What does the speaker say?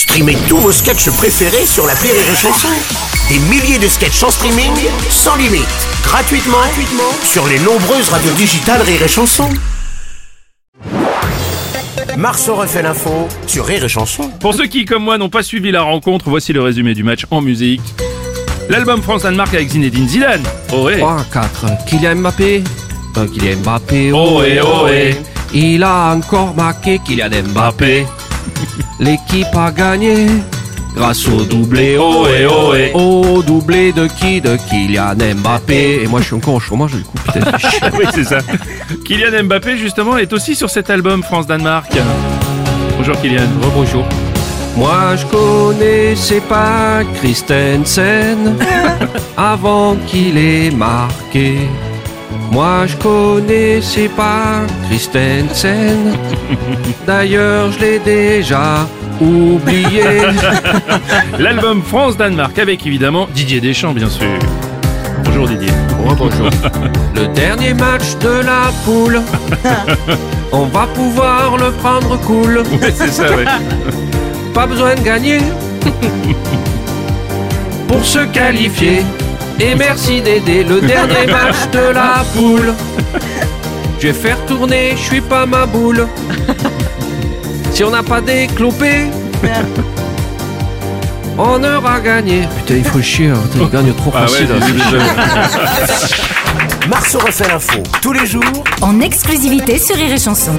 Streamez tous vos sketchs préférés sur la Rire et Chanson. Des milliers de sketchs en streaming, sans limite, gratuitement, gratuitement sur les nombreuses radios digitales Rire et Chanson. Marceau refait l'info sur Rire et Chanson. Pour ceux qui, comme moi, n'ont pas suivi la rencontre, voici le résumé du match en musique. L'album France-Danemark avec Zinedine Zidane. Oh ouais. 3, 4, Kylian Mbappé. Euh, Kylian Mbappé. Ohé, ohé. Il a encore marqué Kylian Mbappé. L'équipe a gagné grâce au doublé. Ohé, ohé. Au doublé de qui De Kylian Mbappé. Et moi je suis encore au chômage du coup, putain. Oui, c'est ça. Kylian Mbappé, justement, est aussi sur cet album France-Danemark. Bonjour Kylian. Bonjour. Moi je connaissais pas Christensen avant qu'il ait marqué. Moi je connaissais pas Christensen. D'ailleurs je l'ai déjà oublié. L'album France-Danemark avec évidemment Didier Deschamps, bien sûr. Bonjour Didier. bonjour. Le dernier match de la poule. On va pouvoir le prendre cool. Ouais, c'est ça, ouais. Pas besoin de gagner pour se qualifier. Et merci d'aider le dernier match de la poule. Je vais faire tourner, je suis pas ma boule. Si on n'a pas déclopé, on aura gagné. Putain, il faut chier, hein. il gagne trop Ah ouais, facile. hein. Marceau refait l'info tous les jours en exclusivité sur Rire et Chanson.